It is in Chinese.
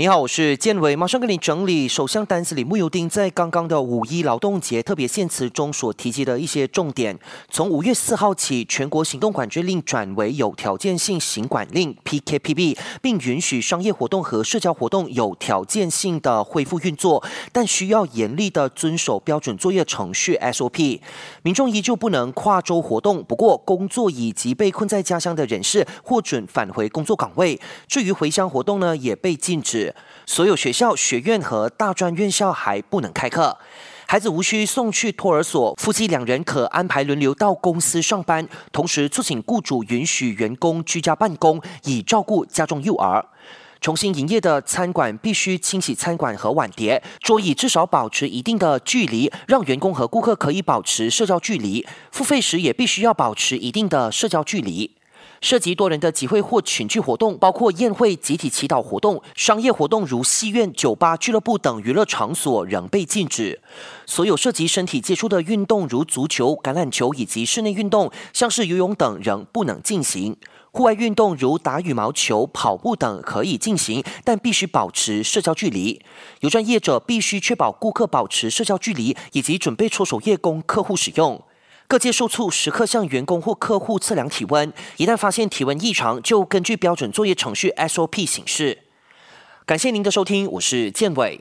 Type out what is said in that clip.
你好，我是建伟，马上跟你整理首相丹斯里穆尤丁在刚刚的五一劳动节特别献词中所提及的一些重点。从五月四号起，全国行动管制令转为有条件性行管令 （PKPB），并允许商业活动和社交活动有条件性的恢复运作，但需要严厉的遵守标准作业程序 （SOP）。民众依旧不能跨州活动，不过工作以及被困在家乡的人士获准返回工作岗位。至于回乡活动呢，也被禁止所有学校、学院和大专院校还不能开课，孩子无需送去托儿所，夫妻两人可安排轮流到公司上班，同时促请雇主允许员工居家办公，以照顾家中幼儿。重新营业的餐馆必须清洗餐馆和碗碟，桌椅至少保持一定的距离，让员工和顾客可以保持社交距离。付费时也必须要保持一定的社交距离。涉及多人的集会或群聚活动，包括宴会、集体祈祷活动、商业活动如戏院、酒吧、俱乐部等娱乐场所仍被禁止。所有涉及身体接触的运动，如足球、橄榄球以及室内运动，像是游泳等，仍不能进行。户外运动如打羽毛球、跑步等可以进行，但必须保持社交距离。有专业者必须确保顾客保持社交距离，以及准备搓手液供客户使用。各界受促时刻向员工或客户测量体温，一旦发现体温异常，就根据标准作业程序 SOP 行事。感谢您的收听，我是建伟。